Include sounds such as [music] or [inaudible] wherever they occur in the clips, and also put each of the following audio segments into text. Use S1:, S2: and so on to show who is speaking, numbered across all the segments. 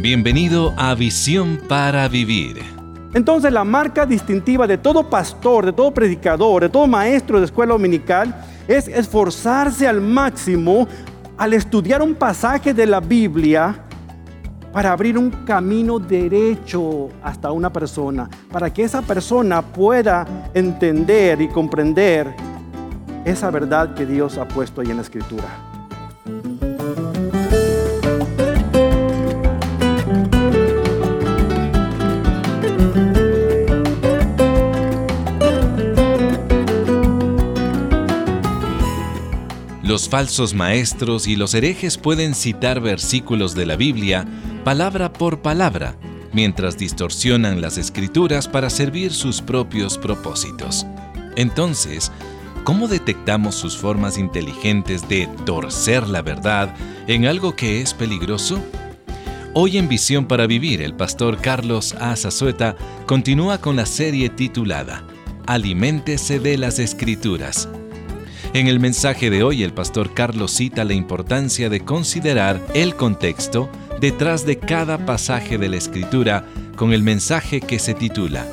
S1: Bienvenido a Visión para Vivir.
S2: Entonces la marca distintiva de todo pastor, de todo predicador, de todo maestro de escuela dominical es esforzarse al máximo al estudiar un pasaje de la Biblia para abrir un camino derecho hasta una persona, para que esa persona pueda entender y comprender esa verdad que Dios ha puesto ahí en la escritura.
S1: Los falsos maestros y los herejes pueden citar versículos de la Biblia palabra por palabra, mientras distorsionan las escrituras para servir sus propios propósitos. Entonces, ¿cómo detectamos sus formas inteligentes de torcer la verdad en algo que es peligroso? Hoy en Visión para Vivir, el pastor Carlos A. Zazueta continúa con la serie titulada Aliméntese de las Escrituras en el mensaje de hoy el pastor Carlos cita la importancia de considerar el contexto detrás de cada pasaje de la escritura con el mensaje que se titula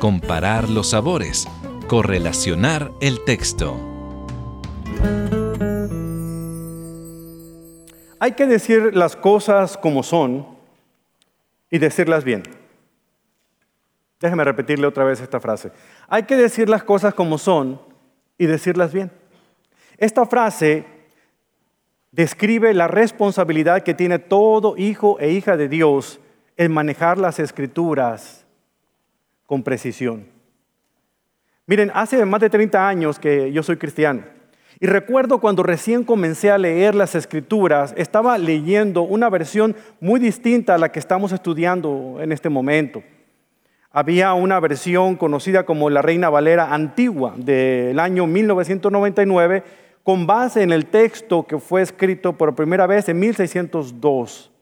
S1: Comparar los sabores, correlacionar el texto.
S2: Hay que decir las cosas como son y decirlas bien. Déjeme repetirle otra vez esta frase. Hay que decir las cosas como son y decirlas bien. Esta frase describe la responsabilidad que tiene todo hijo e hija de Dios en manejar las escrituras con precisión. Miren, hace más de 30 años que yo soy cristiano y recuerdo cuando recién comencé a leer las escrituras, estaba leyendo una versión muy distinta a la que estamos estudiando en este momento. Había una versión conocida como la Reina Valera antigua del año 1999 con base en el texto que fue escrito por primera vez en 1602.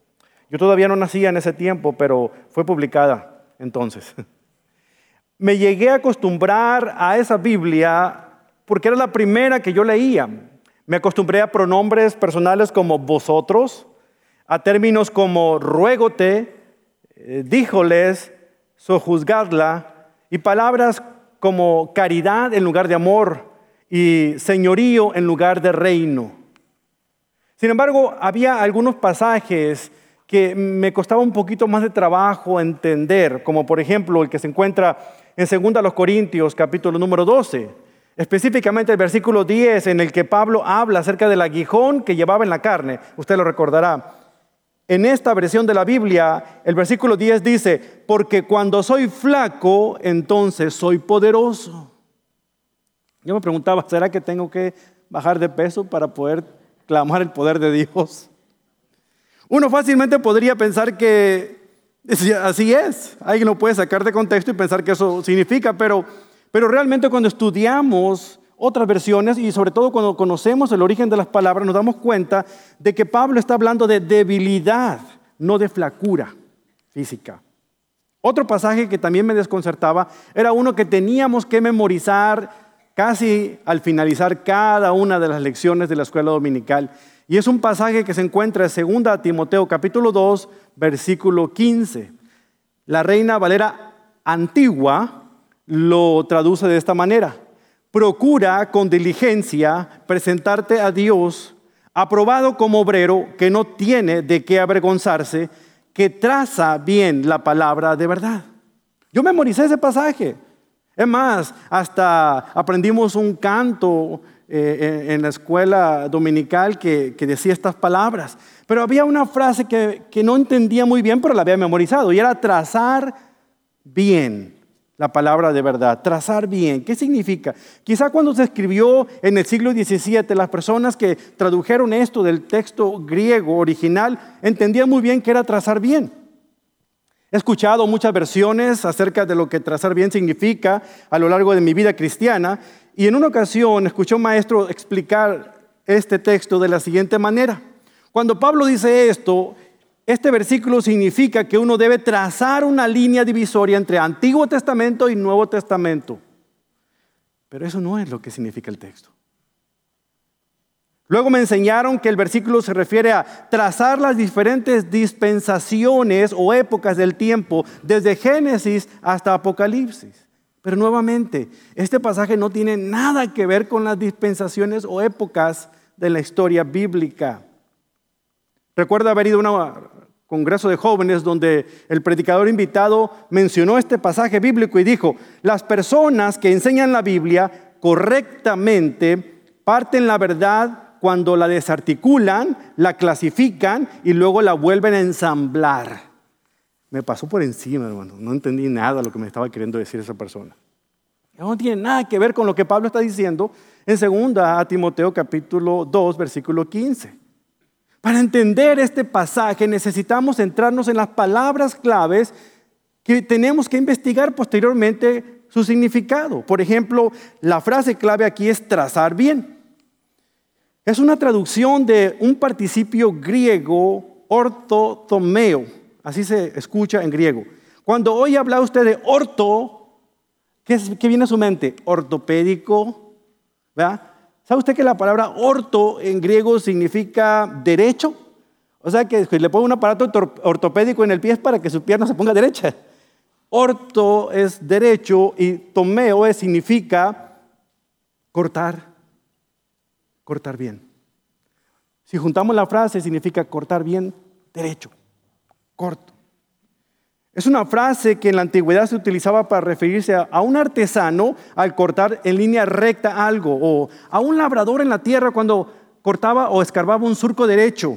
S2: Yo todavía no nacía en ese tiempo, pero fue publicada entonces. [laughs] Me llegué a acostumbrar a esa Biblia porque era la primera que yo leía. Me acostumbré a pronombres personales como vosotros, a términos como ruégote, eh, díjoles, sojuzgadla, y palabras como caridad en lugar de amor, y señorío en lugar de reino. Sin embargo, había algunos pasajes que me costaba un poquito más de trabajo entender, como por ejemplo el que se encuentra en 2 Corintios capítulo número 12, específicamente el versículo 10 en el que Pablo habla acerca del aguijón que llevaba en la carne, usted lo recordará. En esta versión de la Biblia, el versículo 10 dice, porque cuando soy flaco, entonces soy poderoso. Yo me preguntaba, ¿será que tengo que bajar de peso para poder clamar el poder de Dios? Uno fácilmente podría pensar que así es. Alguien lo puede sacar de contexto y pensar que eso significa, pero, pero realmente cuando estudiamos otras versiones y sobre todo cuando conocemos el origen de las palabras, nos damos cuenta de que Pablo está hablando de debilidad, no de flacura física. Otro pasaje que también me desconcertaba era uno que teníamos que memorizar casi al finalizar cada una de las lecciones de la escuela dominical. Y es un pasaje que se encuentra en 2 Timoteo capítulo 2, versículo 15. La reina Valera antigua lo traduce de esta manera. Procura con diligencia presentarte a Dios aprobado como obrero que no tiene de qué avergonzarse, que traza bien la palabra de verdad. Yo memoricé ese pasaje. Es más, hasta aprendimos un canto eh, en, la escuela dominical que, decía estas palabras. Pero había una frase que, que no entendía muy bien, pero la había memorizado, y era trazar bien la palabra de verdad, trazar bien. ¿Qué significa? Quizá cuando se escribió en el siglo XVII, las personas que tradujeron esto del texto griego original entendían muy bien que era trazar bien. He escuchado muchas versiones acerca de lo que trazar bien significa a lo largo de mi vida cristiana y en una ocasión escuché a un maestro explicar este texto de la siguiente manera. Cuando Pablo dice esto, este versículo significa que uno debe trazar una línea divisoria entre Antiguo Testamento y Nuevo Testamento. Pero eso no es lo que significa el texto. Luego me enseñaron que el versículo se refiere a trazar las diferentes dispensaciones o épocas del tiempo, desde Génesis hasta Apocalipsis. Pero nuevamente, este pasaje no tiene nada que ver con las dispensaciones o épocas de la historia bíblica. Recuerdo haber ido a un congreso de jóvenes donde el predicador invitado mencionó este pasaje bíblico y dijo, las personas que enseñan la Biblia correctamente parten la verdad cuando la desarticulan, la clasifican y luego la vuelven a ensamblar. Me pasó por encima, hermano. No entendí nada de lo que me estaba queriendo decir esa persona. No tiene nada que ver con lo que Pablo está diciendo en 2 Timoteo capítulo 2, versículo 15. Para entender este pasaje necesitamos centrarnos en las palabras claves que tenemos que investigar posteriormente su significado. Por ejemplo, la frase clave aquí es trazar bien. Es una traducción de un participio griego ortotomeo, así se escucha en griego. Cuando hoy habla usted de orto, ¿qué, viene a su mente? Ortopédico, ¿verdad? ¿Sabe usted que la palabra orto en griego significa derecho? O sea que le pone un aparato ortopédico en el pie para que su pierna se ponga derecha. Orto es derecho y tomeo significa cortar cortar bien. Si juntamos la frase, significa cortar bien derecho, corto. Es una frase que en la antigüedad se utilizaba para referirse a, un artesano al cortar en línea recta algo, o a un labrador en la tierra cuando cortaba o escarbaba un surco derecho,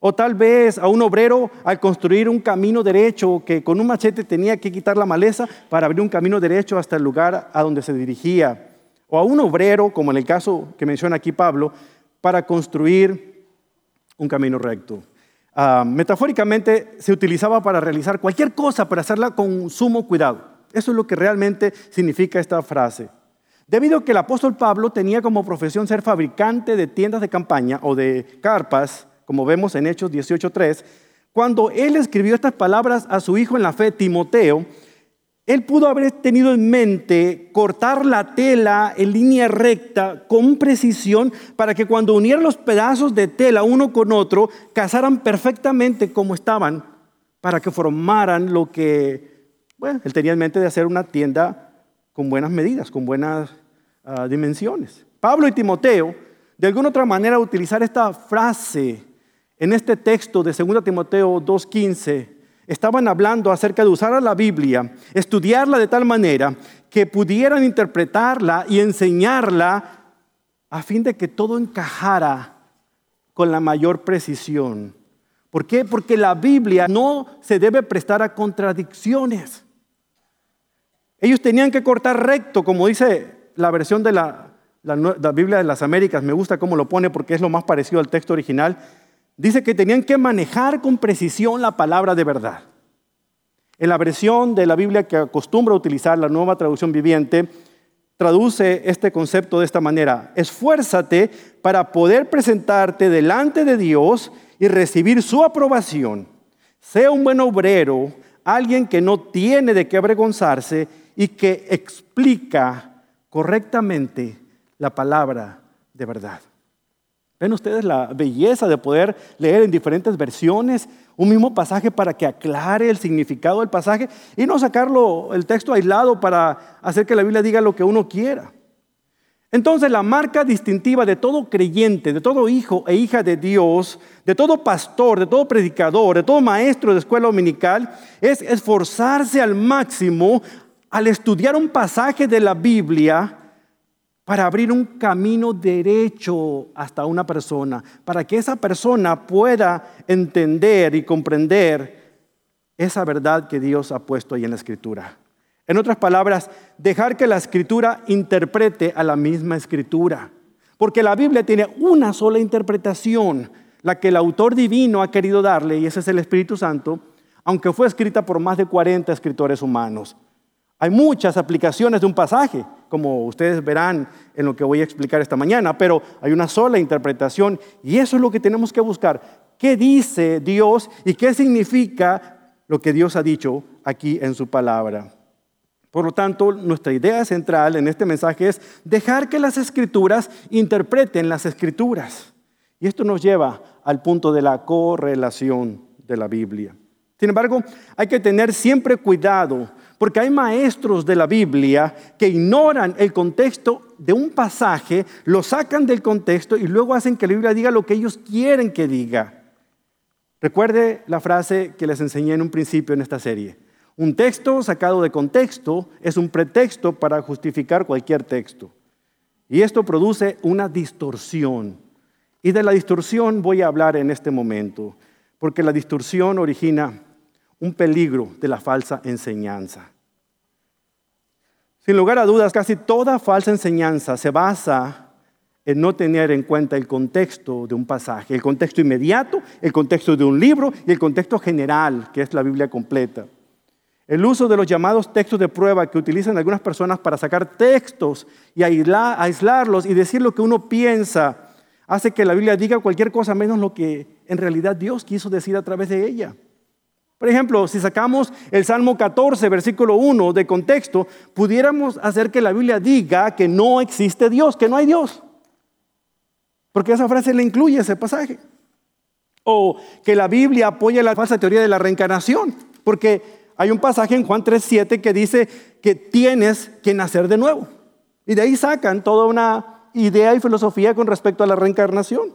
S2: o tal vez a un obrero al construir un camino derecho que con un machete tenía que quitar la maleza para abrir un camino derecho hasta el lugar a donde se dirigía o a un obrero, como en el caso que menciona aquí Pablo, para construir un camino recto. Ah, metafóricamente se utilizaba para realizar cualquier cosa, para hacerla con sumo cuidado. Eso es lo que realmente significa esta frase. Debido a que el apóstol Pablo tenía como profesión ser fabricante de tiendas de campaña o de carpas, como vemos en Hechos 18.3, cuando él escribió estas palabras a su hijo en la fe, Timoteo, él pudo haber tenido en mente cortar la tela en línea recta con precisión para que cuando unieran los pedazos de tela uno con otro, casaran perfectamente como estaban, para que formaran lo que, bueno, él tenía en mente de hacer una tienda con buenas medidas, con buenas ah, dimensiones. Pablo y Timoteo, de alguna otra manera, utilizar esta frase en este texto de 2 Timoteo 2.15 estaban hablando acerca de usar la Biblia, estudiarla de tal manera que pudieran interpretarla y enseñarla a fin de que todo encajara con la mayor precisión. ¿Por qué? Porque la Biblia no se debe prestar a contradicciones. Ellos tenían que cortar recto, como dice la versión de la Biblia de las Américas, me gusta cómo lo pone porque es lo más parecido al texto original dice que tenían que manejar con precisión la palabra de verdad. En la versión de la Biblia que acostumbra utilizar la nueva traducción viviente, traduce este concepto de esta manera. Esfuérzate para poder presentarte delante de Dios y recibir su aprobación. Sea un buen obrero, alguien que no tiene de qué avergonzarse y que explica correctamente la palabra de verdad. ¿Ven ustedes la belleza de poder leer en diferentes versiones un mismo pasaje para que aclare el significado del pasaje y no sacarlo el texto aislado para hacer que la Biblia diga lo que uno quiera? Entonces la marca distintiva de todo creyente, de todo hijo e hija de Dios, de todo pastor, de todo predicador, de todo maestro de escuela dominical, es esforzarse al máximo al estudiar un pasaje de la Biblia para abrir un camino derecho hasta una persona, para que esa persona pueda entender y comprender esa verdad que Dios ha puesto ahí en la escritura. En otras palabras, dejar que la escritura interprete a la misma escritura. Porque la Biblia tiene una sola interpretación, la que el autor divino ha querido darle, y ese es el Espíritu Santo, aunque fue escrita por más de 40 escritores humanos. Hay muchas aplicaciones de un pasaje, como ustedes verán en lo que voy a explicar esta mañana, pero hay una sola interpretación y eso es lo que tenemos que buscar. ¿Qué dice Dios y qué significa lo que Dios ha dicho aquí en su palabra? Por lo tanto, nuestra idea central en este mensaje es dejar que las escrituras interpreten las escrituras. Y esto nos lleva al punto de la correlación de la Biblia. Sin embargo, hay que tener siempre cuidado porque hay maestros de la Biblia que ignoran el contexto de un pasaje, lo sacan del contexto y luego hacen que la Biblia diga lo que ellos quieren que diga. Recuerde la frase que les enseñé en un principio en esta serie. Un texto sacado de contexto es un pretexto para justificar cualquier texto. Y esto produce una distorsión. Y de la distorsión voy a hablar en este momento, porque la distorsión origina un peligro de la falsa enseñanza. Sin lugar a dudas, casi toda falsa enseñanza se basa en no tener en cuenta el contexto de un pasaje, el contexto inmediato, el contexto de un libro y el contexto general, que es la Biblia completa. El uso de los llamados textos de prueba que utilizan algunas personas para sacar textos y aislarlos y decir lo que uno piensa, hace que la Biblia diga cualquier cosa menos lo que en realidad Dios quiso decir a través de ella. Por ejemplo, si sacamos el Salmo 14, versículo 1 de contexto, pudiéramos hacer que la Biblia diga que no existe Dios, que no hay Dios. Porque esa frase le incluye ese pasaje. O que la Biblia apoya la falsa teoría de la reencarnación. Porque hay un pasaje en Juan 3.7 que dice que tienes que nacer de nuevo. Y de ahí sacan toda una idea y filosofía con respecto a la reencarnación.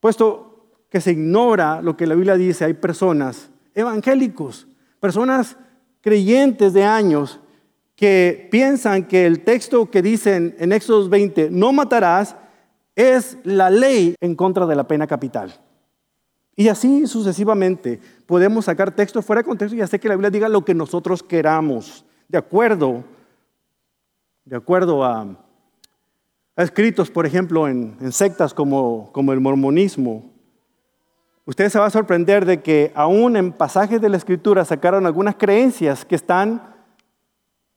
S2: Puesto que se ignora lo que la Biblia dice, hay personas evangélicos, personas creyentes de años que piensan que el texto que dicen en Éxodo 20, no matarás, es la ley en contra de la pena capital. Y así sucesivamente podemos sacar textos fuera de contexto y hacer que la Biblia diga lo que nosotros queramos, de acuerdo, de acuerdo a, escritos, por ejemplo, en, sectas como, como el mormonismo, Usted se va a sorprender de que aún en pasajes de la Escritura sacaron algunas creencias que están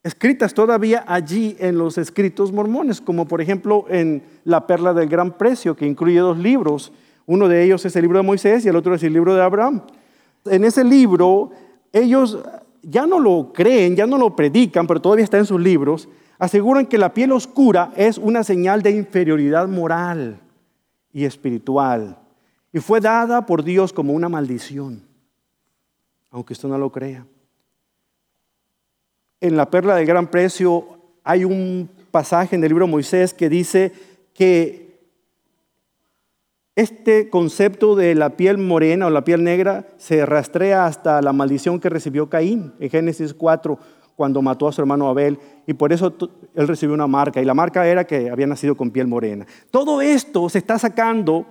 S2: escritas todavía allí en los escritos mormones, como por ejemplo en La Perla del Gran Precio, que incluye dos libros. Uno de ellos es el libro de Moisés y el otro es el libro de Abraham. En ese libro ellos ya no lo creen, ya no lo predican, pero todavía está en sus libros, aseguran que la piel oscura es una señal de inferioridad moral y espiritual. Y fue dada por Dios como una maldición, aunque usted no lo crea. En la perla del gran precio hay un pasaje en el libro de Moisés que dice que este concepto de la piel morena o la piel negra se rastrea hasta la maldición que recibió Caín en Génesis 4 cuando mató a su hermano Abel y por eso él recibió una marca y la marca era que había nacido con piel morena. Todo esto se está sacando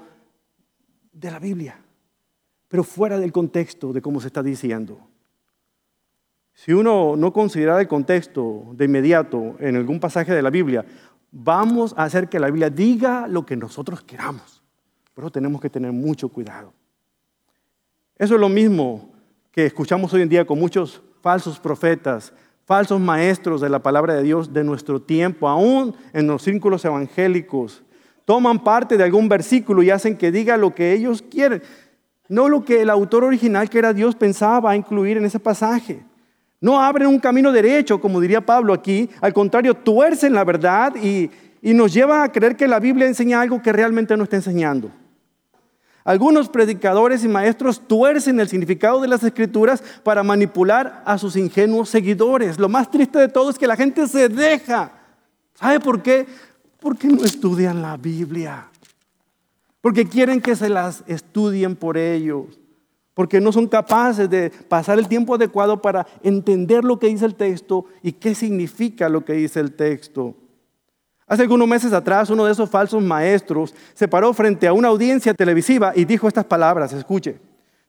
S2: de la Biblia, pero fuera del contexto de cómo se está diciendo. Si uno no considera el contexto de inmediato en algún pasaje de la Biblia, vamos a hacer que la Biblia diga lo que nosotros queramos. Pero tenemos que tener mucho cuidado. Eso es lo mismo que escuchamos hoy en día con muchos falsos profetas, falsos maestros de la palabra de Dios de nuestro tiempo, aún en los círculos evangélicos toman parte de algún versículo y hacen que diga lo que ellos quieren, no lo que el autor original, que era Dios, pensaba incluir en ese pasaje. No abren un camino derecho, como diría Pablo aquí, al contrario, tuercen la verdad y, nos lleva a creer que la Biblia enseña algo que realmente no está enseñando. Algunos predicadores y maestros tuercen el significado de las escrituras para manipular a sus ingenuos seguidores. Lo más triste de todo es que la gente se deja. ¿Sabe por qué? ¿Por qué no estudian la Biblia? Porque quieren que se las estudien por ellos. Porque no son capaces de pasar el tiempo adecuado para entender lo que dice el texto y qué significa lo que dice el texto. Hace algunos meses atrás, uno de esos falsos maestros se paró frente a una audiencia televisiva y dijo estas palabras, escuche.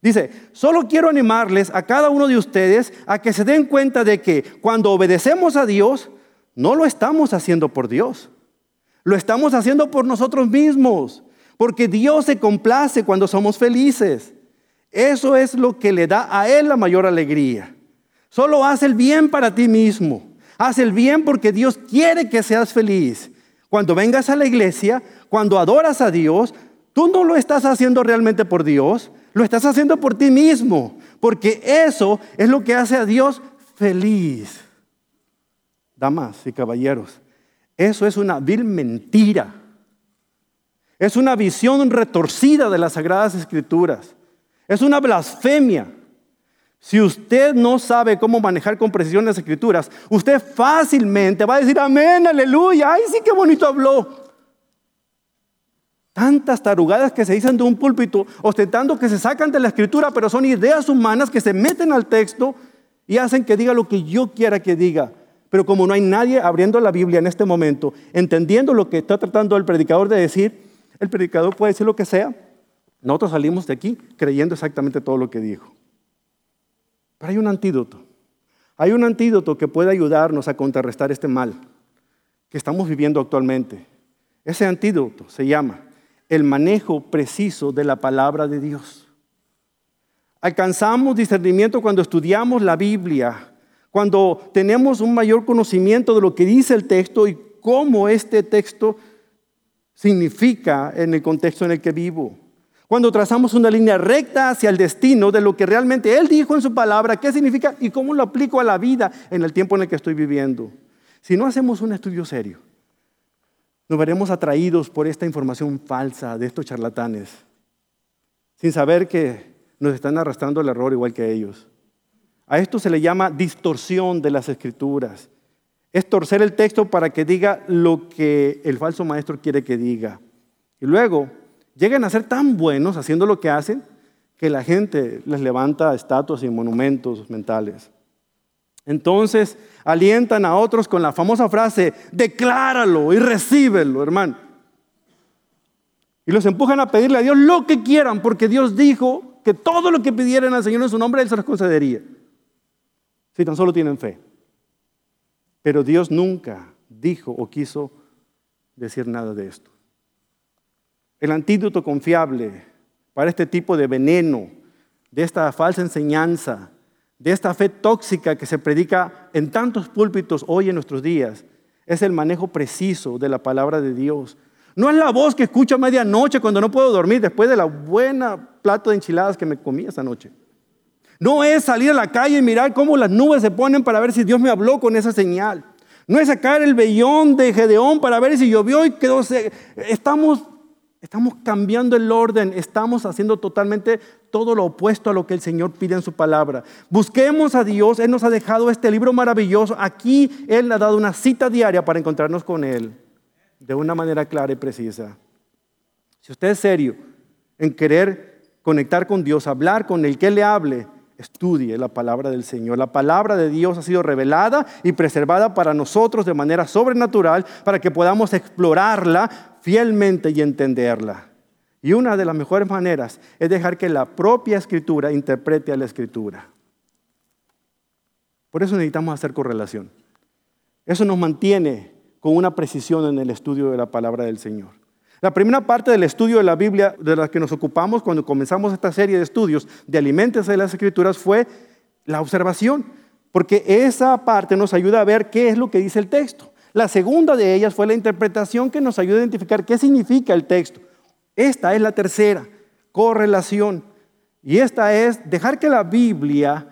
S2: Dice, solo quiero animarles a cada uno de ustedes a que se den cuenta de que cuando obedecemos a Dios, no lo estamos haciendo por Dios. Lo estamos haciendo por nosotros mismos, porque Dios se complace cuando somos felices. Eso es lo que le da a Él la mayor alegría. Solo haz el bien para ti mismo. Haz el bien porque Dios quiere que seas feliz. Cuando vengas a la iglesia, cuando adoras a Dios, tú no lo estás haciendo realmente por Dios, lo estás haciendo por ti mismo, porque eso es lo que hace a Dios feliz. Damas y caballeros, eso es una vil mentira. Es una visión retorcida de las Sagradas Escrituras. Es una blasfemia. Si usted no sabe cómo manejar con precisión las escrituras, usted fácilmente va a decir amén, aleluya, ay sí, qué bonito habló. Tantas tarugadas que se dicen de un púlpito, ostentando que se sacan de la escritura, pero son ideas humanas que se meten al texto y hacen que diga lo que yo quiera que diga. Pero como no hay nadie abriendo la Biblia en este momento, entendiendo lo que está tratando el predicador de decir, el predicador puede decir lo que sea. Nosotros salimos de aquí creyendo exactamente todo lo que dijo. Pero hay un antídoto. Hay un antídoto que puede ayudarnos a contrarrestar este mal que estamos viviendo actualmente. Ese antídoto se llama el manejo preciso de la palabra de Dios. Alcanzamos discernimiento cuando estudiamos la Biblia, cuando tenemos un mayor conocimiento de lo que dice el texto y cómo este texto significa en el contexto en el que vivo cuando trazamos una línea recta hacia el destino de lo que realmente Él dijo en su palabra, qué significa y cómo lo aplico a la vida en el tiempo en el que estoy viviendo. Si no hacemos un estudio serio, nos veremos atraídos por esta información falsa de estos charlatanes, sin saber que nos están arrastrando el error igual que ellos. A esto se le llama distorsión de las escrituras. Es torcer el texto para que diga lo que el falso maestro quiere que diga. Y luego llegan a ser tan buenos haciendo lo que hacen que la gente les levanta estatuas y monumentos mentales. Entonces alientan a otros con la famosa frase, decláralo y recíbelo, hermano. Y los empujan a pedirle a Dios lo que quieran, porque Dios dijo que todo lo que pidieran al Señor en su nombre, Él se los concedería. Si tan solo tienen fe. Pero Dios nunca dijo o quiso decir nada de esto. El antídoto confiable para este tipo de veneno, de esta falsa enseñanza, de esta fe tóxica que se predica en tantos púlpitos hoy en nuestros días, es el manejo preciso de la palabra de Dios. No es la voz que escucho a medianoche cuando no puedo dormir después de la buena plato de enchiladas que me comí esa noche. No es salir a la calle y mirar cómo las nubes se ponen para ver si Dios me habló con esa señal. No es sacar el vellón de Gedeón para ver si llovió y quedó. Estamos Estamos cambiando el orden, estamos haciendo totalmente todo lo opuesto a lo que el Señor pide en su palabra. Busquemos a Dios, Él nos ha dejado este libro maravilloso. Aquí Él ha dado una cita diaria para encontrarnos con Él de una manera clara y precisa. Si usted es serio en querer conectar con Dios, hablar con el que le hable, estudie la palabra del Señor. La palabra de Dios ha sido revelada y preservada para nosotros de manera sobrenatural para que podamos explorarla fielmente y entenderla. Y una de las mejores maneras es dejar que la propia escritura interprete a la escritura. Por eso necesitamos hacer correlación. Eso nos mantiene con una precisión en el estudio de la palabra del Señor. La primera parte del estudio de la Biblia de la que nos ocupamos cuando comenzamos esta serie de estudios de alimentos de las escrituras fue la observación, porque esa parte nos ayuda a ver qué es lo que dice el texto. La segunda de ellas fue la interpretación que nos ayuda a identificar qué significa el texto. Esta es la tercera, correlación. Y esta es dejar que la Biblia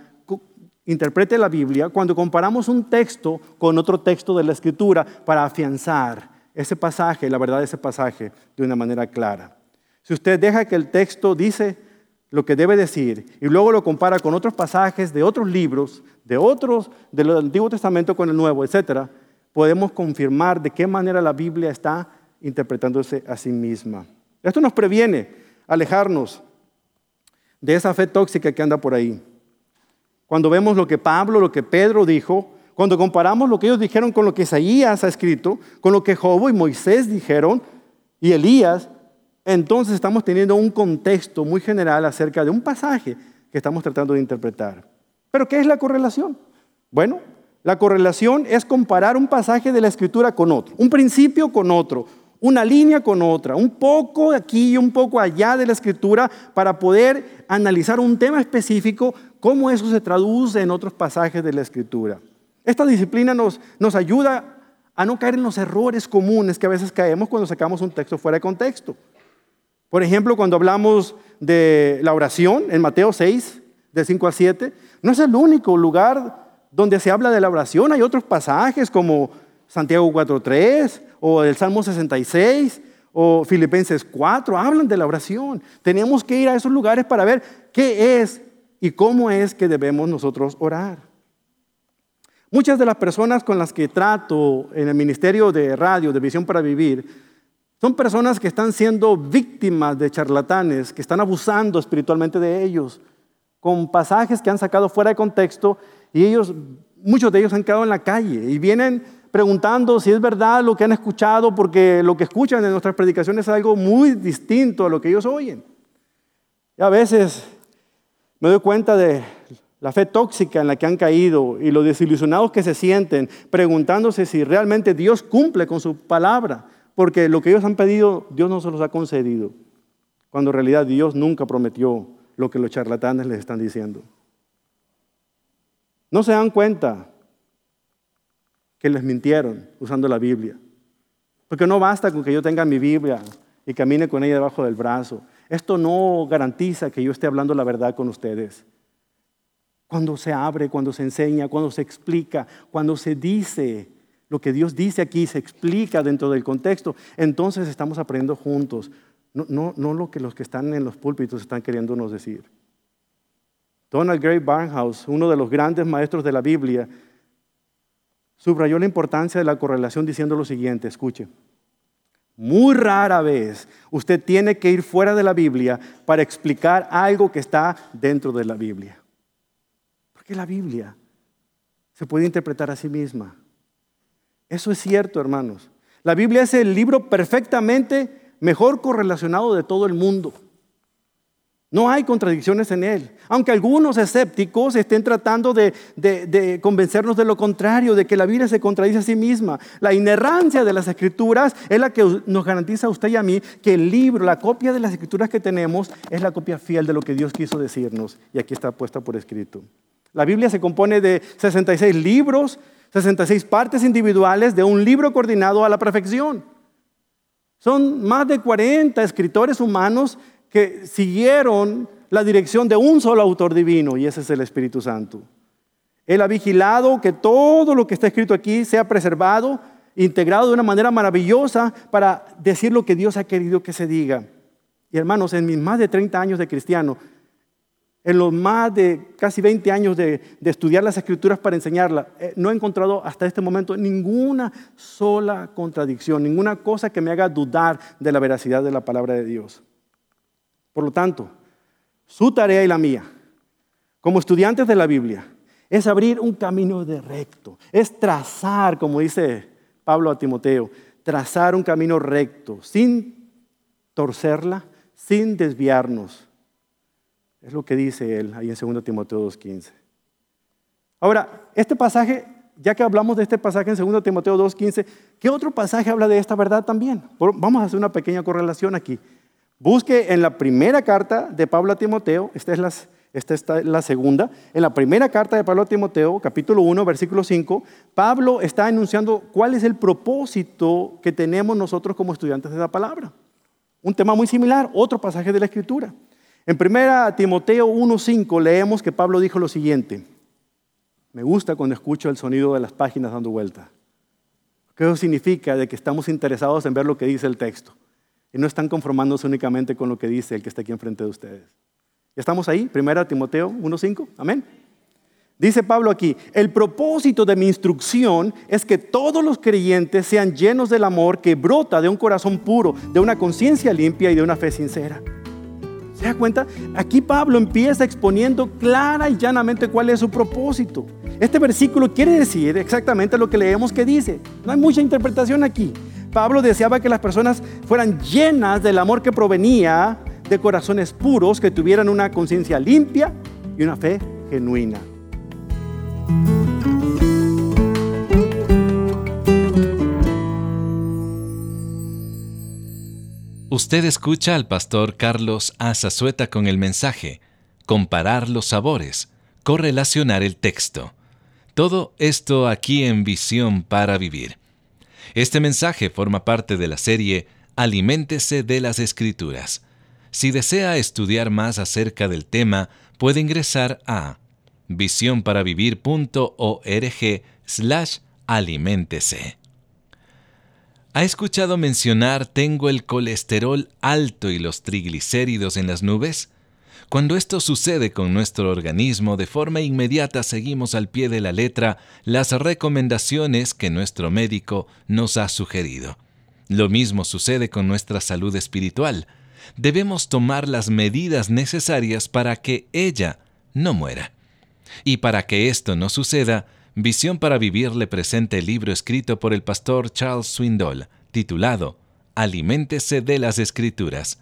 S2: interprete la Biblia cuando comparamos un texto con otro texto de la Escritura para afianzar ese pasaje, la verdad de ese pasaje, de una manera clara. Si usted deja que el texto dice lo que debe decir y luego lo compara con otros pasajes de otros libros, de otros del Antiguo Testamento con el Nuevo, etcétera, podemos confirmar de qué manera la Biblia está interpretándose a sí misma. Esto nos previene alejarnos de esa fe tóxica que anda por ahí. Cuando vemos lo que Pablo, lo que Pedro dijo, cuando comparamos lo que ellos dijeron con lo que Isaías ha escrito, con lo que Job y Moisés dijeron y Elías, entonces estamos teniendo un contexto muy general acerca de un pasaje que estamos tratando de interpretar. Pero ¿qué es la correlación? Bueno, la correlación es comparar un pasaje de la escritura con otro, un principio con otro, una línea con otra, un poco aquí y un poco allá de la escritura para poder analizar un tema específico, cómo eso se traduce en otros pasajes de la escritura. Esta disciplina nos, nos ayuda a no caer en los errores comunes que a veces caemos cuando sacamos un texto fuera de contexto. Por ejemplo, cuando hablamos de la oración en Mateo 6, de 5 a 7, no es el único lugar donde se habla de la oración. Hay otros pasajes como Santiago 4.3 o el Salmo 66 o Filipenses 4 hablan de la oración. Tenemos que ir a esos lugares para ver qué es y cómo es que debemos nosotros orar. Muchas de las personas con las que trato en el Ministerio de Radio, de Visión para Vivir, son personas que están siendo víctimas de charlatanes, que están abusando espiritualmente de ellos, con pasajes que han sacado fuera de contexto y ellos, muchos de ellos han quedado en la calle y vienen preguntando si es verdad lo que han escuchado, porque lo que escuchan en nuestras predicaciones es algo muy distinto a lo que ellos oyen. Y a veces me doy cuenta de la fe tóxica en la que han caído y los desilusionados que se sienten preguntándose si realmente Dios cumple con su palabra, porque lo que ellos han pedido Dios no se los ha concedido, cuando en realidad Dios nunca prometió lo que los charlatanes les están diciendo. No se dan cuenta que les mintieron usando la Biblia, porque no basta con que yo tenga mi Biblia y camine con ella debajo del brazo. Esto no garantiza que yo esté hablando la verdad con ustedes cuando se abre, cuando se enseña, cuando se explica, cuando se dice lo que Dios dice aquí, se explica dentro del contexto, entonces estamos aprendiendo juntos, no, lo que los que están en los púlpitos están queriéndonos decir. Donald Gray Barnhouse, uno de los grandes maestros de la Biblia, subrayó la importancia de la correlación diciendo lo siguiente, escuche, muy rara vez usted tiene que ir fuera de la Biblia para explicar algo que está dentro de la Biblia que la Biblia se puede interpretar a sí misma. Eso es cierto, hermanos. La Biblia es el libro perfectamente mejor correlacionado de todo el mundo. No hay contradicciones en él. Aunque algunos escépticos estén tratando de, de, convencernos de lo contrario, de que la Biblia se contradice a sí misma. La inerrancia de las escrituras es la que nos garantiza a usted y a mí que el libro, la copia de las escrituras que tenemos, es la copia fiel de lo que Dios quiso decirnos. Y aquí está puesta por escrito. La Biblia se compone de 66 libros, 66 partes individuales de un libro coordinado a la perfección. Son más de 40 escritores humanos que siguieron la dirección de un solo autor divino y ese es el Espíritu Santo. Él ha vigilado que todo lo que está escrito aquí sea preservado, integrado de una manera maravillosa para decir lo que Dios ha querido que se diga. Y hermanos, en mis más de 30 años de cristiano, en los más de casi 20 años de, estudiar las escrituras para enseñarla, eh, no he encontrado hasta este momento ninguna sola contradicción, ninguna cosa que me haga dudar de la veracidad de la palabra de Dios. Por lo tanto, su tarea y la mía, como estudiantes de la Biblia, es abrir un camino de recto, es trazar, como dice Pablo a Timoteo, trazar un camino recto, sin torcerla, sin desviarnos es lo que dice él ahí en 2 Timoteo 2.15. Ahora, este pasaje, ya que hablamos de este pasaje en 2 Timoteo 2.15, ¿qué otro pasaje habla de esta verdad también? Vamos a hacer una pequeña correlación aquí. Busque en la primera carta de Pablo a Timoteo, esta es la, segunda, en la primera carta de Pablo a Timoteo, capítulo 1, versículo 5, Pablo está enunciando cuál es el propósito que tenemos nosotros como estudiantes de la palabra. Un tema muy similar, otro pasaje de la Escritura. En 1 Timoteo 1.5 leemos que Pablo dijo lo siguiente. Me gusta cuando escucho el sonido de las páginas dando vuelta. Que eso significa de que estamos interesados en ver lo que dice el texto. Y no están conformándose únicamente con lo que dice el que está aquí enfrente de ustedes. ¿Ya estamos ahí? 1 Timoteo 1.5. Amén. Dice Pablo aquí, el propósito de mi instrucción es que todos los creyentes sean llenos del amor que brota de un corazón puro, de una conciencia limpia y de una fe sincera. ¿Se da cuenta? Aquí Pablo empieza exponiendo clara y llanamente cuál es su propósito. Este versículo quiere decir exactamente lo que leemos que dice. No hay mucha interpretación aquí. Pablo deseaba que las personas fueran llenas del amor que provenía de corazones puros, que tuvieran una conciencia limpia y una fe genuina.
S1: Usted escucha al pastor Carlos Azazueta con el mensaje Comparar los sabores, correlacionar el texto. Todo esto aquí en Visión para Vivir. Este mensaje forma parte de la serie Aliméntese de las Escrituras. Si desea estudiar más acerca del tema, puede ingresar a visiónparavivir.org slash aliméntese. ¿Ha escuchado mencionar tengo el colesterol alto y los triglicéridos en las nubes? Cuando esto sucede con nuestro organismo, de forma inmediata seguimos al pie de la letra las recomendaciones que nuestro médico nos ha sugerido. Lo mismo sucede con nuestra salud espiritual. Debemos tomar las medidas necesarias para que ella no muera. Y para que esto no suceda, Visión para Vivir le presenta el libro escrito por el pastor Charles Swindoll, titulado Aliméntese de las Escrituras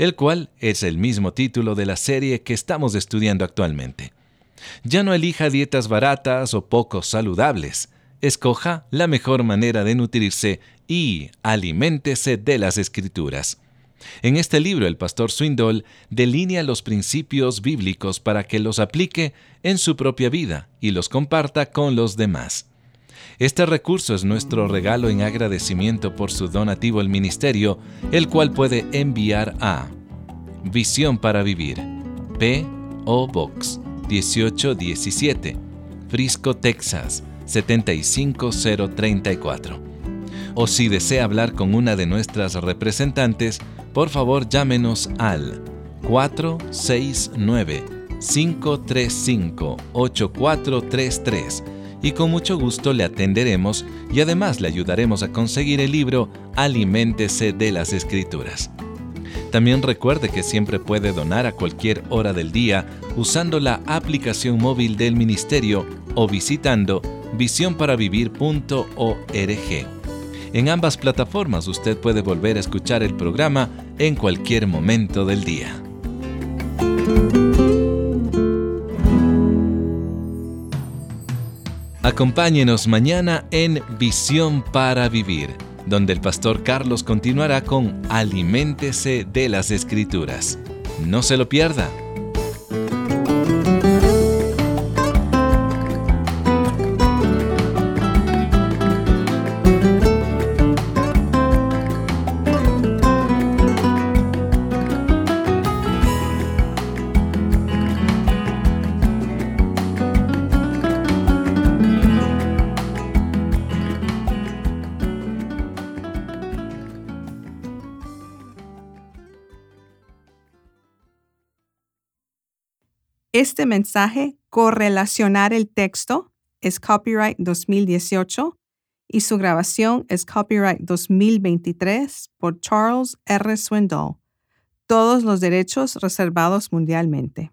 S1: el cual es el mismo título de la serie que estamos estudiando actualmente. Ya no elija dietas baratas o poco saludables. Escoja la mejor manera de nutrirse y aliméntese de las escrituras. En este libro el pastor Swindoll delinea los principios bíblicos para que los aplique en su propia vida y los comparta con los demás. Este recurso es nuestro regalo en agradecimiento por su donativo al ministerio, el cual puede enviar a Visión para Vivir, P.O. Box 1817, Frisco, Texas 75034. O si desea hablar con una de nuestras representantes, por favor llámenos al 469 535 8433 y con mucho gusto le atenderemos y además le ayudaremos a conseguir el libro Aliméntese de las Escrituras. También recuerde que siempre puede donar a cualquier hora del día usando la aplicación móvil del Ministerio o visitando visionparavivir.org. En ambas plataformas usted puede volver a escuchar el programa en cualquier momento del día. Acompáñenos mañana en Visión para Vivir, donde el pastor Carlos continuará con Aliméntese de las Escrituras. No se lo pierda.
S3: Este mensaje, correlacionar el texto, es copyright 2018 y su grabación es copyright 2023 por Charles R. Swindoll. Todos los derechos reservados mundialmente.